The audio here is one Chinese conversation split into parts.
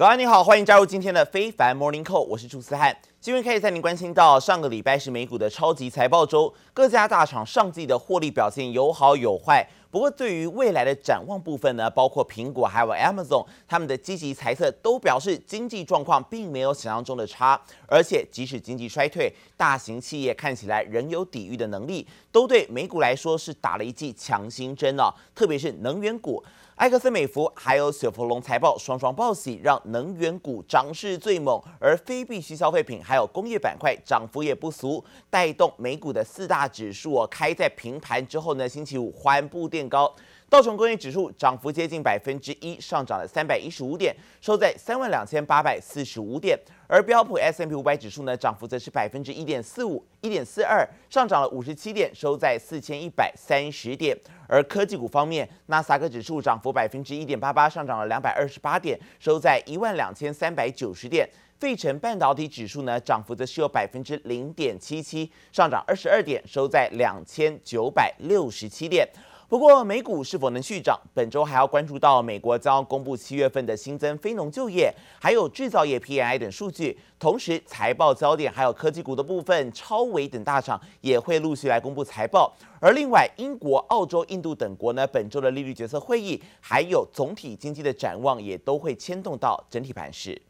早安，你好，欢迎加入今天的非凡 Morning Call，我是朱思翰。今天可以带您关心到，上个礼拜是美股的超级财报周，各家大厂上季的获利表现有好有坏。不过，对于未来的展望部分呢，包括苹果还有 Amazon，他们的积极财测都表示经济状况并没有想象中的差，而且即使经济衰退，大型企业看起来仍有抵御的能力，都对美股来说是打了一剂强心针哦，特别是能源股。埃克森美孚还有雪佛龙财报双双报喜，让能源股涨势最猛，而非必需消费品还有工业板块涨幅也不俗，带动美股的四大指数哦，开在平盘之后呢，星期五缓步垫高。道琼工业指数涨幅接近百分之一，上涨了三百一十五点，收在三万两千八百四十五点。而标普 S M P 五百指数呢，涨幅则是百分之一点四五，一点四二，上涨了五十七点，收在四千一百三十点。而科技股方面，纳斯达克指数涨幅百分之一点八八，上涨了两百二十八点，收在一万两千三百九十点。费城半导体指数呢，涨幅则是有百分之零点七七，上涨二十二点，收在两千九百六十七点。不过，美股是否能续涨？本周还要关注到美国将公布七月份的新增非农就业，还有制造业 PMI 等数据。同时，财报焦点还有科技股的部分，超微等大厂也会陆续来公布财报。而另外，英国、澳洲、印度等国呢，本周的利率决策会议，还有总体经济的展望，也都会牵动到整体盘势。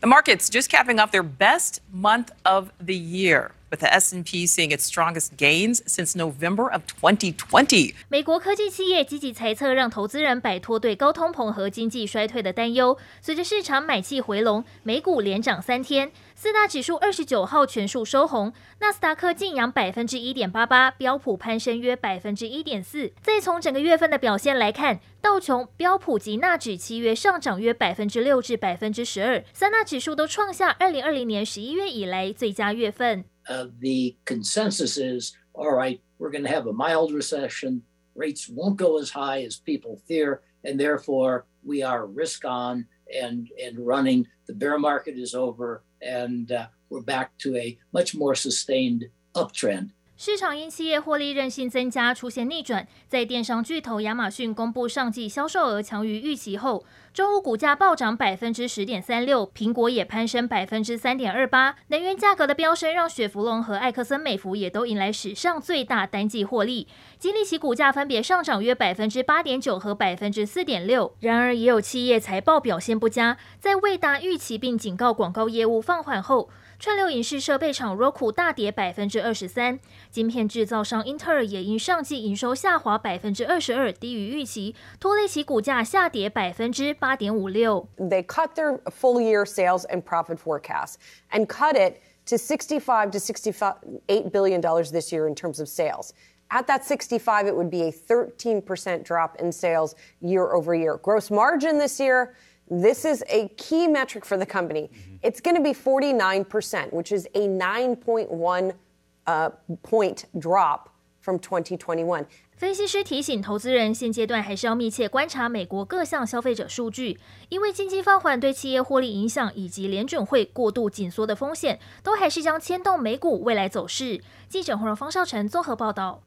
The markets just capping off their best month of the year. With the S&P seeing its strongest gains since November of 2020。美国科技企业积极财测，让投资人摆脱对高通膨和经济衰退的担忧。随着市场买气回笼，美股连涨三天， 四大指数二十九号全数收红，纳斯达克劲扬百分之一点八八，标普攀升约百分之一点四。再从整个月份的表现来看，道琼、标普及纳指七月上涨约百分之六至百分之十二，三大指数都创下二零二零年十一月以来最佳月份。Uh, the consensus is, all right, we're going to have a mild recession. Rates won't go as high as people fear, and therefore we are risk on and and running. The bear market is over, and uh, we're back to a much more sustained uptrend. 市场因企业获利韧性增加出现逆转，在电商巨头亚马逊公布上季销售额强于预期后， 周五股价暴涨百分之十点三六，苹果也攀升百分之三点二八。能源价格的飙升让雪佛龙和艾克森美孚也都迎来史上最大单季获利，激励其股价分别上涨约百分之八点九和百分之四点六。然而，也有企业财报表现不佳，在未达预期并警告广告业务放缓后。串流影视设备厂 Roku 大跌百分之二十三，晶片制造商英特尔也因上季营收下滑百分之二十二，低于预期，拖累其股价下跌百分之八点五六。They cut their full year sales and profit forecast and cut it to sixty-five to sixty-eight billion dollars this year in terms of sales. At that sixty-five, it would be a thirteen percent drop in sales year over year. Gross margin this year. This is a key metric for the company. It's going to be 49%, which is a 9.1 uh, point drop from 2021. 分析师提醒投资人，现阶段还是要密切观察美国各项消费者数据，因为经济放缓对企业获利影响以及联准会过度紧缩的风险，都还是将牵动美股未来走势。记者黄荣方少成综合报道。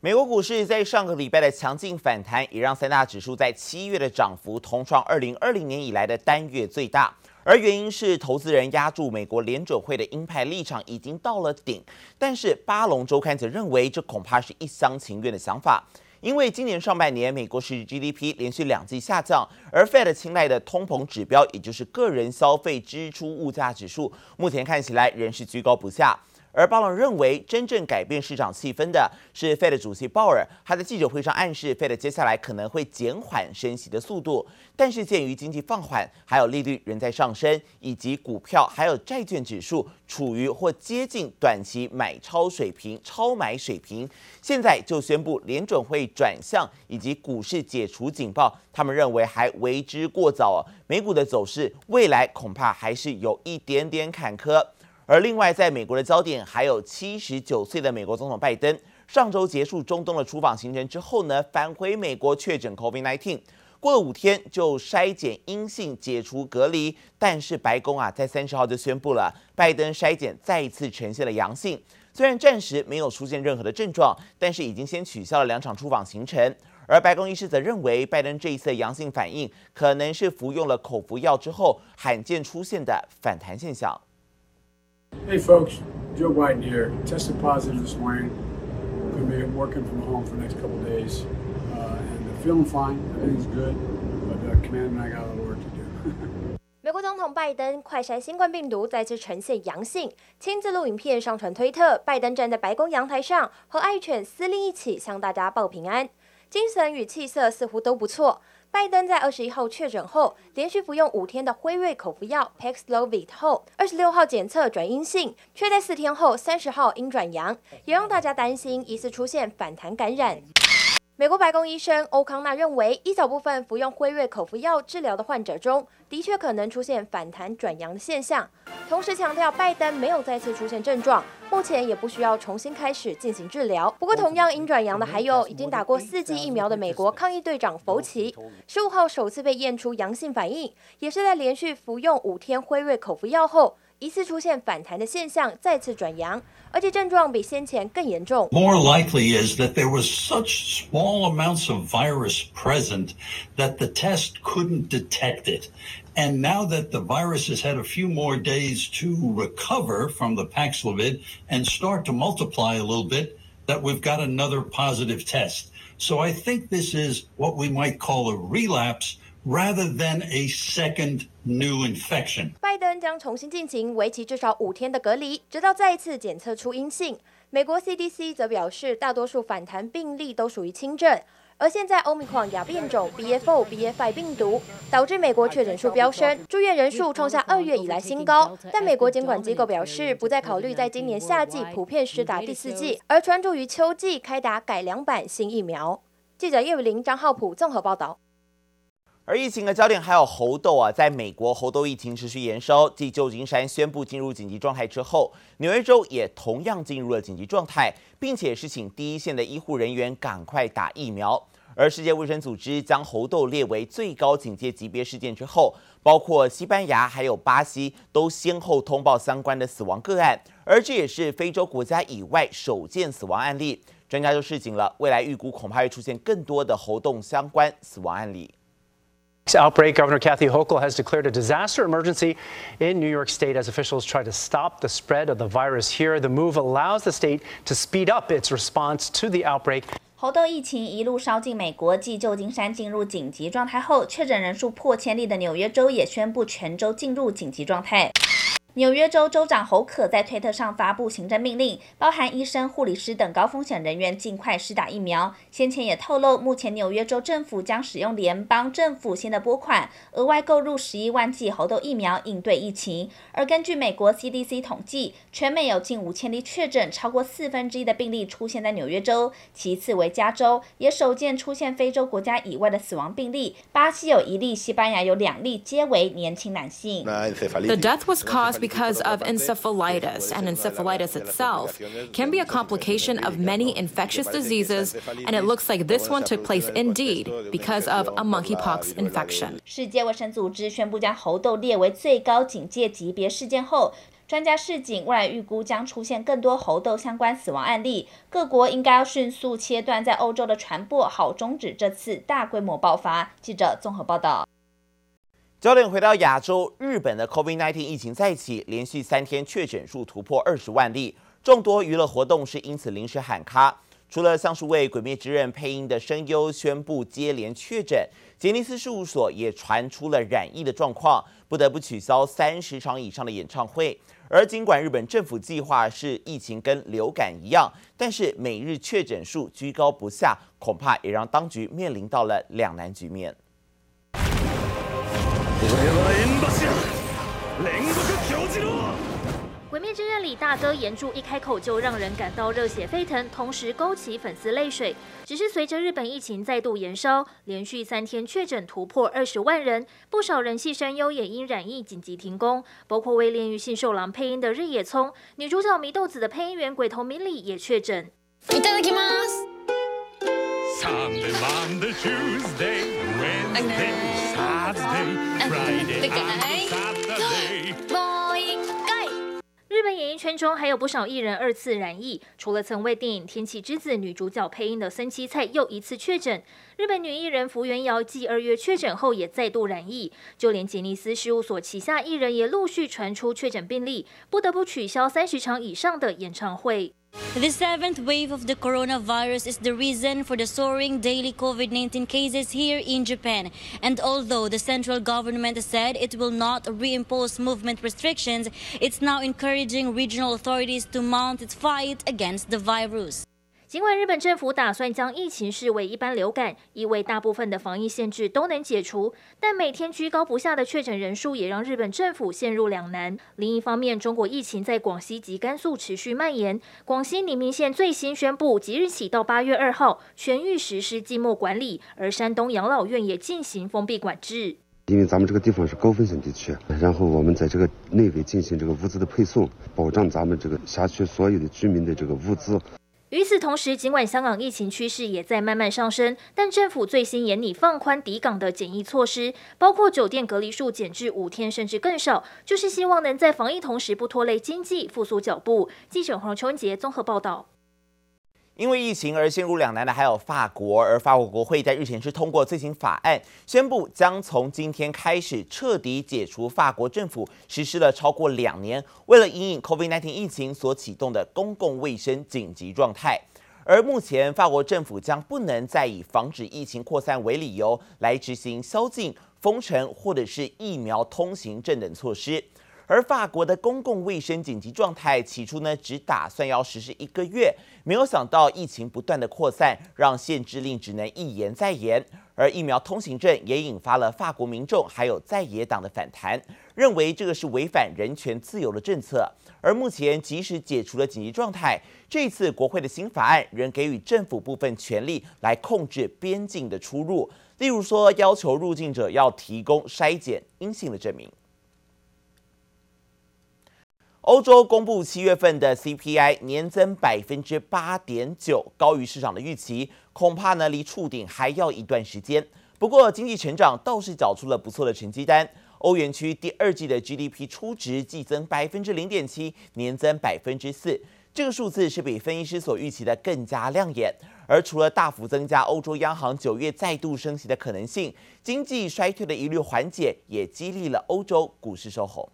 美国股市在上个礼拜的强劲反弹，也让三大指数在七月的涨幅同创二零二零年以来的单月最大。而原因是投资人压住美国联准会的鹰派立场已经到了顶，但是巴龙周刊则认为这恐怕是一厢情愿的想法，因为今年上半年美国实际 GDP 连续两季下降，而 Fed 青睐的通膨指标，也就是个人消费支出物价指数，目前看起来仍是居高不下。而鲍尔认为，真正改变市场气氛的是 Fed 主席鲍尔，他在记者会上暗示，Fed 接下来可能会减缓升息的速度。但是鉴于经济放缓，还有利率仍在上升，以及股票还有债券指数处于或接近短期买超水平、超买水平，现在就宣布联准会转向以及股市解除警报，他们认为还为之过早。美股的走势未来恐怕还是有一点点坎坷。而另外，在美国的焦点还有七十九岁的美国总统拜登，上周结束中东的出访行程之后呢，返回美国确诊 COVID-19，过了五天就筛检阴性解除隔离，但是白宫啊在三十号就宣布了，拜登筛检再一次呈现了阳性，虽然暂时没有出现任何的症状，但是已经先取消了两场出访行程。而白宫医师则认为，拜登这一次的阳性反应可能是服用了口服药之后罕见出现的反弹现象。Hey folks, Joe Biden here. Tested positive this morning. Gonna be working from home for the next couple days. Uh, and feeling fine. Everything's good. But uh, Commander and I got a lot of work to do. 美国总统拜登快筛新冠病毒再次呈现阳性，亲自录影片上传推特。拜登站在白宫阳台上，和爱犬司令一起向大家报平安，精神与气色似乎都不错。拜登在二十一号确诊后，连续服用五天的辉瑞口服药 Paxlovid 后，二十六号检测转阴性，却在四天后三十号阴转阳，也让大家担心疑似出现反弹感染。美国白宫医生欧康纳认为，一小部分服用辉瑞口服药治疗的患者中，的确可能出现反弹转阳的现象。同时强调，拜登没有再次出现症状，目前也不需要重新开始进行治疗。不过，同样因转阳的还有已经打过四剂疫苗的美国抗疫队长福奇，十五号首次被验出阳性反应，也是在连续服用五天辉瑞口服药后，疑似出现反弹的现象，再次转阳。而且症状比先前更严重。More likely is that there was such small amounts of virus present that the test couldn't detect it. And now that the virus has had a few more days to recover from the Paxlovid and start to multiply a little bit, that we've got another positive test. So I think this is what we might call a relapse Rather than a second new infection. 拜登将重新进行为期至少五天的隔离，直到再一次检测出阴性。美国 CDC 则表示，大多数反弹病例都属于轻症。而现在欧米狂亚变种 B.fo、b f i 病毒导致美国确诊数飙升，住院人数创下二月以来新高。但美国监管机构表示，不再考虑在今年夏季普遍施打第四剂，而专注于秋季开打改良版新疫苗。记者叶宇玲、张浩普综合报道。而疫情的焦点还有猴痘啊，在美国猴痘疫情持续延烧，继旧金山宣布进入紧急状态之后，纽约州也同样进入了紧急状态，并且是请第一线的医护人员赶快打疫苗。而世界卫生组织将猴痘列为最高警戒级别事件之后，包括西班牙还有巴西都先后通报相关的死亡个案，而这也是非洲国家以外首见死亡案例。专家就示警了，未来预估恐怕会出现更多的猴痘相关死亡案例。outbreak, Governor Kathy Hochul has declared a disaster emergency in New York State as officials try to stop the spread of the virus here. The move allows the state to speed up its response to the outbreak. 猴痘疫情一路烧进美国，继旧金山进入紧急状态后，确诊人数破千例的纽约州也宣布全州进入紧急状态。 纽约州州长侯可在推特上发布行政命令，包含医生、护理师等高风险人员尽快施打疫苗。先前也透露，目前纽约州政府将使用联邦政府新的拨款，额外购入十一万剂猴痘疫苗应对疫情。而根据美国 CDC 统计，全美有近五千例确诊，超过四分之一的病例出现在纽约州，其次为加州，也首见出现非洲国家以外的死亡病例。巴西有一例，西班牙有两例，皆为年轻男性。The death was caused because of encephalitis, and encephalitis itself can be a complication of many infectious diseases, and it looks like this one took place indeed because of a monkeypox infection. 世界卫生组织宣布将猴痘列为最高警戒级别事件后，专家示警，未来预估将出现更多猴痘相关死亡案例，各国应该要迅速切断在欧洲的传播，好终止这次大规模爆发。记者综合报道。 焦点回到亚洲，日本的 COVID-19 疫情再起，连续三天确诊数突破二十万例，众多娱乐活动是因此临时喊卡。除了像是为《鬼灭之刃》配音的声优宣布接连确诊，杰尼斯事务所也传出了染疫的状况，不得不取消三十场以上的演唱会。而尽管日本政府计划是疫情跟流感一样，但是每日确诊数居高不下，恐怕也让当局面临到了两难局面。鬼灭之刃里大哥炎柱一开口就让人感到热血沸腾，同时勾起粉丝泪水。只是随着日本疫情再度延烧，连续三天确诊突破二十万人，不少人气声优也因染疫紧急停工，包括为《炼狱杏寿郎》配音的日野聪，女主角祢豆子的配音员鬼头明里也确诊。いただきます。 日本演艺圈中还有不少艺人二次染疫，除了曾为电影《天气之子》女主角配音的森七菜又一次确诊，日本女艺人福原遥继二月确诊后也再度染疫，就连杰尼斯事务所旗下艺人也陆续传出确诊病例，不得不取消三十场以上的演唱会。The seventh wave of the coronavirus is the reason for the soaring daily COVID-19 cases here in Japan. And although the central government said it will not reimpose movement restrictions, it's now encouraging regional authorities to mount its fight against the virus. 尽管日本政府打算将疫情视为一般流感，意味大部分的防疫限制都能解除，但每天居高不下的确诊人数也让日本政府陷入两难。另一方面，中国疫情在广西及甘肃持续蔓延。广西宁明县最新宣布，即日起到八月二号，全域实施静默管理，而山东养老院也进行封闭管制。因为咱们这个地方是高风险地区，然后我们在这个内围进行这个物资的配送，保障咱们这个辖区所有的居民的这个物资。与此同时，尽管香港疫情趋势也在慢慢上升，但政府最新严拟放宽抵港的检疫措施，包括酒店隔离数减至五天甚至更少，就是希望能在防疫同时不拖累经济复苏脚步。记者黄秋杰综合报道。因为疫情而陷入两难的还有法国，而法国国会在日前是通过最新法案，宣布将从今天开始彻底解除法国政府实施了超过两年为了因应 COVID-19 疫情所启动的公共卫生紧急状态。而目前法国政府将不能再以防止疫情扩散为理由来执行宵禁、封城或者是疫苗通行证等措施。而法国的公共卫生紧急状态起初呢，只打算要实施一个月，没有想到疫情不断的扩散，让限制令只能一延再延。而疫苗通行证也引发了法国民众还有在野党的反弹，认为这个是违反人权自由的政策。而目前即使解除了紧急状态，这次国会的新法案仍给予政府部分权力来控制边境的出入，例如说要求入境者要提供筛检阴性的证明。欧洲公布七月份的 CPI 年增百分之八点九，高于市场的预期，恐怕呢离触顶还要一段时间。不过经济成长倒是缴出了不错的成绩单，欧元区第二季的 GDP 初值季增百分之零点七，年增百分之四，这个数字是比分析师所预期的更加亮眼。而除了大幅增加欧洲央行九月再度升息的可能性，经济衰退的疑虑缓解，也激励了欧洲股市收红。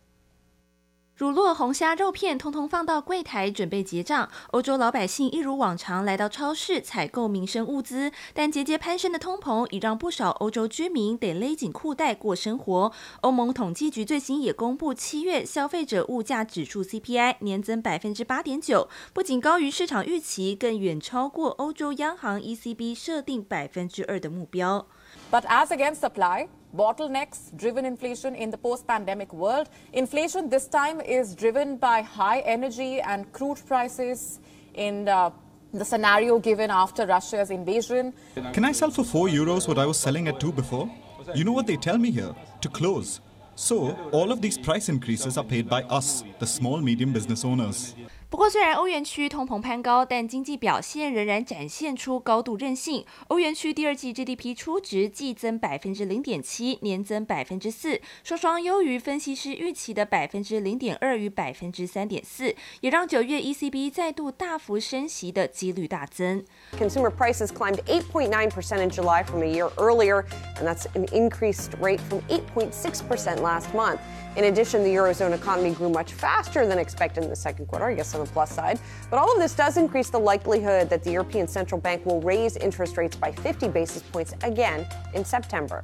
乳酪、红虾、肉片，通通放到柜台准备结账。欧洲老百姓一如往常来到超市采购民生物资，但节节攀升的通膨已让不少欧洲居民得勒紧裤带过生活。欧盟统计局最新也公布，七月消费者物价指数 CPI 年增百分之八点九，不仅高于市场预期，更远超过欧洲央行 ECB 设定百分之二的目标。But as against supply, bottlenecks driven inflation in the post-pandemic world. Inflation this time is driven by high energy and crude prices in uh, the scenario given after Russia's invasion. Can I sell for 4 euros what I was selling at 2 before? You know what they tell me here? To close. So, all of these price increases are paid by us, the small medium business owners. 不过，虽然欧元区通膨攀高，但经济表现仍然展现出高度韧性。欧元区第二季 GDP 初值季增百分之零点七，年增百分之四，双双优于分析师预期的百分之零点二与百分之三点四，也让九月 ECB 再度大幅升息的几率大增。Consumer prices climbed 8.9% in July from a year earlier, and that's an increased rate from 8.6% last month. In addition, the Eurozone economy grew much faster than expected in the second quarter, I guess on the plus side. But all of this does increase the likelihood that the European Central Bank will raise interest rates by 50 basis points again in September.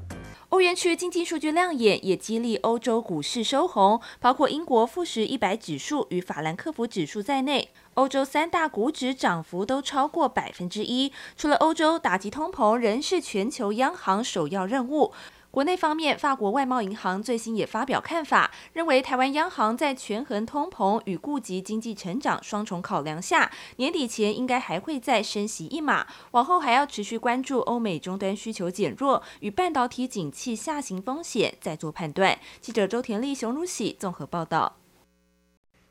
欧元区经济数据亮眼，也激励欧洲股市收红，包括英国富时一百指数与法兰克福指数在内，欧洲三大股指涨幅都超过百分之一。除了欧洲，打击通膨仍是全球央行首要任务。 国内方面，法国外贸银行最新也发表看法，认为台湾央行在权衡通膨与顾及经济成长双重考量下，年底前应该还会再升息一码，往后还要持续关注欧美终端需求减弱与半导体景气下行风险，再做判断。记者周田丽、熊如喜综合报道。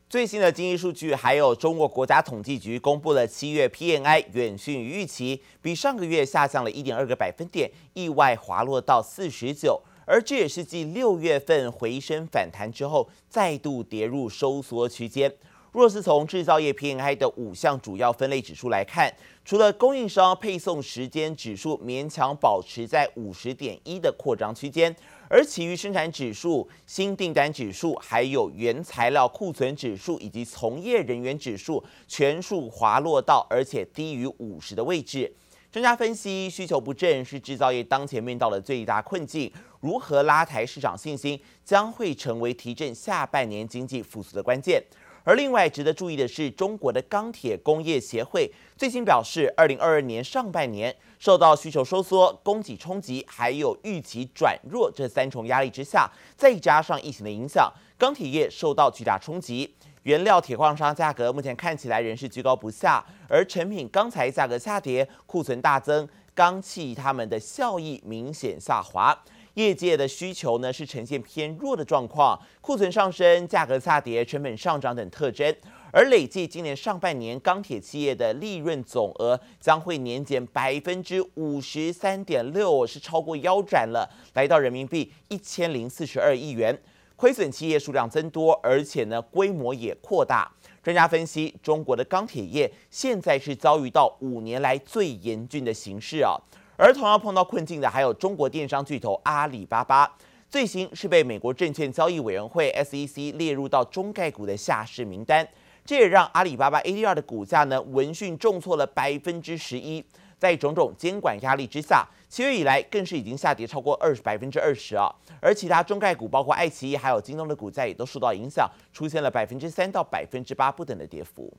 最新的经济数据，还有中国国家统计局公布了七月 PMI 远逊于预期，比上个月下降了一点二个百分点，意外滑落到四十九，而这也是继六月份回升反弹之后，再度跌入收缩区间。若是从制造业 PMI 的五项主要分类指数来看，除了供应商配送时间指数勉强保持在五十点一的扩张区间，而其余生产指数、新订单指数、还有原材料库存指数以及从业人员指数全数滑落到而且低于五十的位置。专家分析，需求不振是制造业当前面到的最大困境，如何拉抬市场信心，将会成为提振下半年经济复苏的关键。而另外值得注意的是，中国的钢铁工业协会最新表示，二零二二年上半年受到需求收缩、供给冲击，还有预期转弱这三重压力之下，再加上疫情的影响，钢铁业受到巨大冲击。原料铁矿砂价格目前看起来仍是居高不下，而成品钢材价格下跌，库存大增，钢企他们的效益明显下滑。业界的需求呢是呈现偏弱的状况，库存上升、价格下跌、成本上涨等特征。而累计今年上半年钢铁企业的利润总额将会年减百分之五十三点六，是超过腰斩了，来到人民币一千零四十二亿元。亏损企业数量增多，而且呢规模也扩大。专家分析，中国的钢铁业现在是遭遇到五年来最严峻的形势啊。而同样碰到困境的还有中国电商巨头阿里巴巴，最新是被美国证券交易委员会 SEC 列入到中概股的下市名单，这也让阿里巴巴 ADR 的股价呢闻讯重挫了百分之十一。在种种监管压力之下，七月以来更是已经下跌超过二十百分之二十啊。而其他中概股，包括爱奇艺还有京东的股价也都受到影响，出现了百分之三到百分之八不等的跌幅。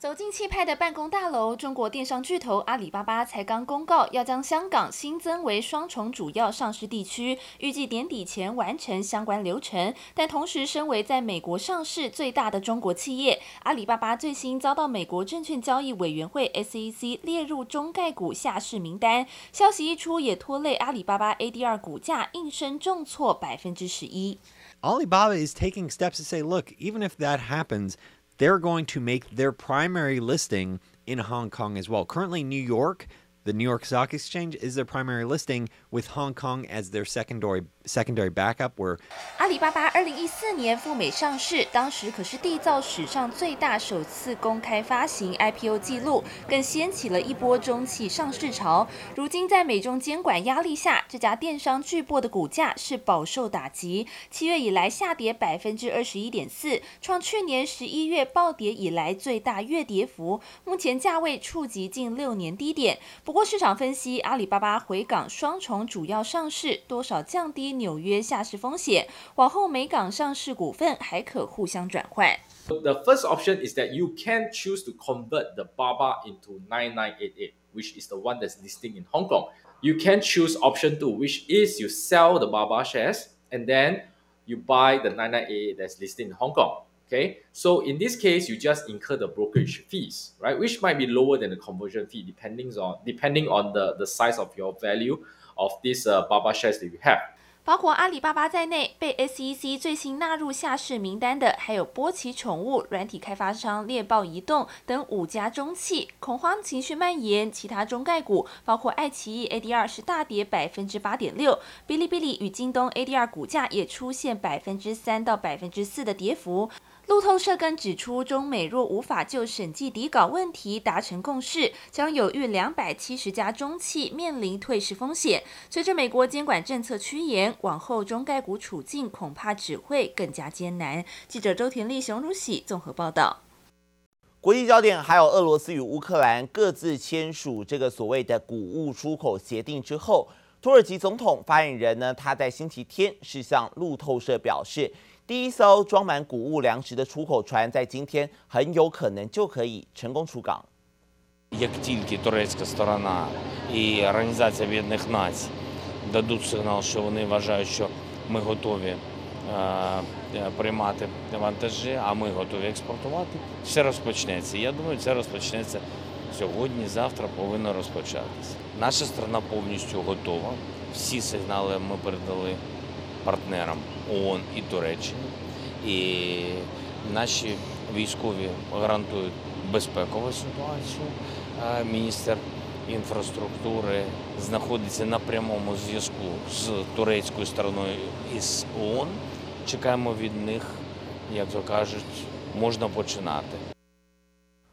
走进气派的办公大楼，中国电商巨头阿里巴巴才刚公告要将香港新增为双重主要上市地区，预计年底前完成相关流程。但同时，身为在美国上市最大的中国企业，阿里巴巴最新遭到美国证券交易委员会 SEC 列入中概股下市名单。消息一出，也拖累阿里巴巴 ADR 股价应声重挫百分之十一。Alibaba is taking steps to say, look, even if that happens. They're going to make their primary listing in Hong Kong as well. Currently, New York, the New York Stock Exchange, is their primary listing, with Hong Kong as their secondary secondary backup. were. 阿里巴巴二零一四年赴美上市，当时可是缔造史上最大首次公开发行 IPO 记录，更掀起了一波中企上市潮。如今在美中监管压力下，这家电商巨擘的股价是饱受打击，七月以来下跌百分之二十一点四，创去年十一月暴跌以来最大月跌幅，目前价位触及近六年低点。不过市场分析，阿里巴巴回港双重主要上市，多少降低。纽约下市风险，往后美港上市股份还可互相转换。The first option is that you can choose to convert the BABA into 9988, which is the one that's listing in Hong Kong. You can choose option two, which is you sell the BABA shares and then you buy the 9988 that's listed in Hong Kong. Okay, so in this case, you just incur the brokerage fees, right? Which might be lower than the conversion fee, depending on depending on the the size of your value of this uh, BABA shares that you have. 包括阿里巴巴在内，被 SEC 最新纳入下市名单的，还有波奇宠物、软体开发商猎豹移动等五家中企。恐慌情绪蔓延，其他中概股包括爱奇艺 ADR 是大跌百分之八点六，哔哩哔哩与京东 ADR 股价也出现百分之三到百分之四的跌幅。路透社更指出，中美若无法就审计底稿问题达成共识，将有逾两百七十家中企面临退市风险。随着美国监管政策趋严，往后中概股处境恐怕只会更加艰难。记者周田丽、熊如喜综合报道。国际焦点还有俄罗斯与乌克兰各自签署这个所谓的谷物出口协定之后，土耳其总统发言人呢，他在星期天是向路透社表示。第一艘装满谷物粮食的出口船在今天很有可能就可以成功出港。партнерам ООН і Туреччини. І наші військові гарантують безпекову ситуацію. Міністр інфраструктури знаходиться на прямому зв'язку з турецькою стороною і з ООН. Чекаємо від них, як то кажуть, можна починати.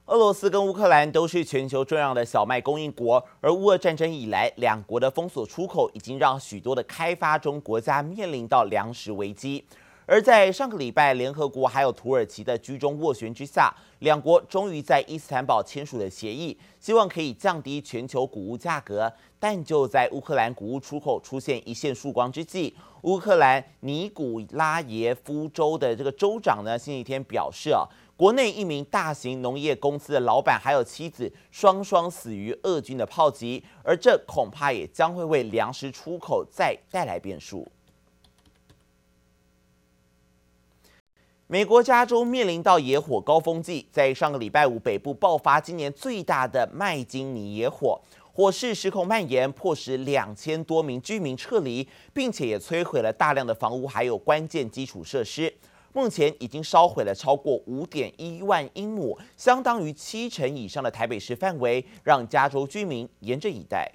俄罗斯跟乌克兰都是全球重要的小麦供应国，而乌俄战争以来，两国的封锁出口已经让许多的开发中国家面临到粮食危机。而在上个礼拜，联合国还有土耳其的居中斡旋之下，两国终于在伊斯坦堡签署了协议，希望可以降低全球谷物价格。但就在乌克兰谷物出口出现一线曙光之际，乌克兰尼古拉耶夫州的这个州长呢，星期天表示啊，国内一名大型农业公司的老板还有妻子双双死于俄军的炮击，而这恐怕也将会为粮食出口再带来变数。美国加州面临到野火高峰季，在上个礼拜五北部爆发今年最大的麦金尼野火，火势失控蔓延，迫使两千多名居民撤离，并且也摧毁了大量的房屋还有关键基础设施。目前已经烧毁了超过五点一万英亩，相当于七成以上的台北市范围，让加州居民严阵以待。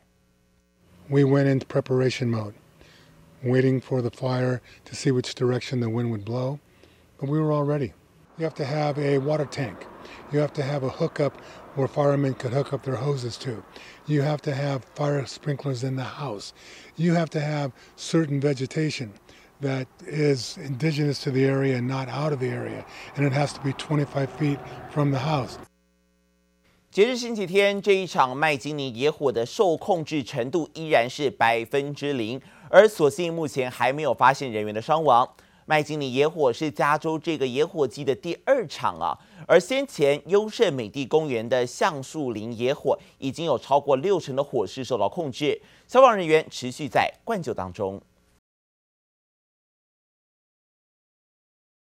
We went into preparation mode, waiting for the fire to see which direction the wind would blow. But we were all ready. You have to have a water tank. You have to have a hookup where firemen could hook up their hoses to. You have to have fire sprinklers in the house. You have to have certain vegetation That is indigenous to the area and not out of the area. And it has to be 25 feet from the house. 截至星期天，这一场麦金尼野火的受控制程度依然是百分之零，而所幸目前还没有发现人员的伤亡。麦金尼野火是加州这个野火季的第二场啊，而先前优胜美地公园的橡树林野火已经有超过六成的火势受到控制，消防人员持续在灌救当中。